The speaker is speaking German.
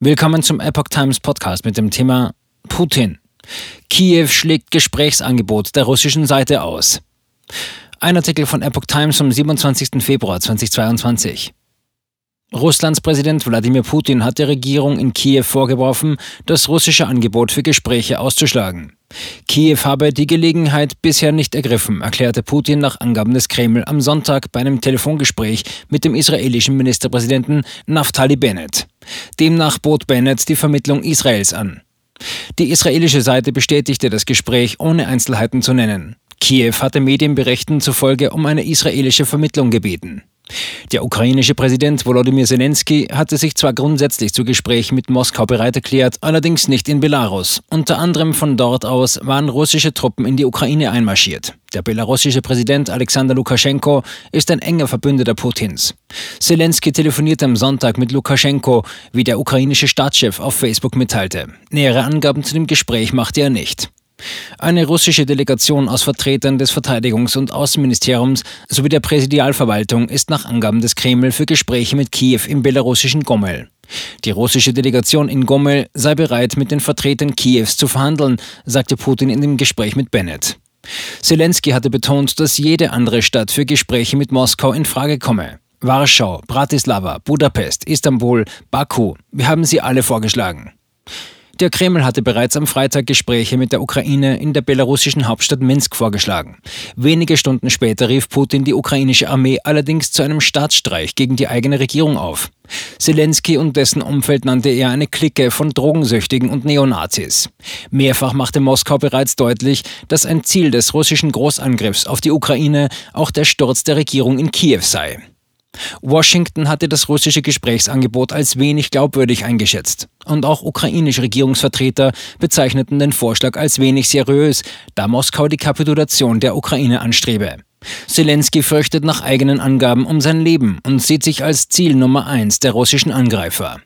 Willkommen zum Epoch Times Podcast mit dem Thema Putin. Kiew schlägt Gesprächsangebot der russischen Seite aus. Ein Artikel von Epoch Times vom 27. Februar 2022. Russlands Präsident Wladimir Putin hat der Regierung in Kiew vorgeworfen, das russische Angebot für Gespräche auszuschlagen. Kiew habe die Gelegenheit bisher nicht ergriffen, erklärte Putin nach Angaben des Kreml am Sonntag bei einem Telefongespräch mit dem israelischen Ministerpräsidenten Naftali Bennett. Demnach bot Bennett die Vermittlung Israels an. Die israelische Seite bestätigte das Gespräch ohne Einzelheiten zu nennen. Kiew hatte Medienberichten zufolge um eine israelische Vermittlung gebeten. Der ukrainische Präsident Volodymyr Zelensky hatte sich zwar grundsätzlich zu Gesprächen mit Moskau bereit erklärt, allerdings nicht in Belarus. Unter anderem von dort aus waren russische Truppen in die Ukraine einmarschiert. Der belarussische Präsident Alexander Lukaschenko ist ein enger Verbündeter Putins. Zelensky telefonierte am Sonntag mit Lukaschenko, wie der ukrainische Staatschef auf Facebook mitteilte. Nähere Angaben zu dem Gespräch machte er nicht. Eine russische Delegation aus Vertretern des Verteidigungs- und Außenministeriums sowie der Präsidialverwaltung ist nach Angaben des Kreml für Gespräche mit Kiew im belarussischen Gomel. Die russische Delegation in Gomel sei bereit, mit den Vertretern Kiews zu verhandeln, sagte Putin in dem Gespräch mit Bennett. Zelensky hatte betont, dass jede andere Stadt für Gespräche mit Moskau in Frage komme. Warschau, Bratislava, Budapest, Istanbul, Baku, wir haben sie alle vorgeschlagen. Der Kreml hatte bereits am Freitag Gespräche mit der Ukraine in der belarussischen Hauptstadt Minsk vorgeschlagen. Wenige Stunden später rief Putin die ukrainische Armee allerdings zu einem Staatsstreich gegen die eigene Regierung auf. Zelensky und dessen Umfeld nannte er eine Clique von Drogensüchtigen und Neonazis. Mehrfach machte Moskau bereits deutlich, dass ein Ziel des russischen Großangriffs auf die Ukraine auch der Sturz der Regierung in Kiew sei. Washington hatte das russische Gesprächsangebot als wenig glaubwürdig eingeschätzt. Und auch ukrainische Regierungsvertreter bezeichneten den Vorschlag als wenig seriös, da Moskau die Kapitulation der Ukraine anstrebe. Zelensky fürchtet nach eigenen Angaben um sein Leben und sieht sich als Ziel Nummer eins der russischen Angreifer.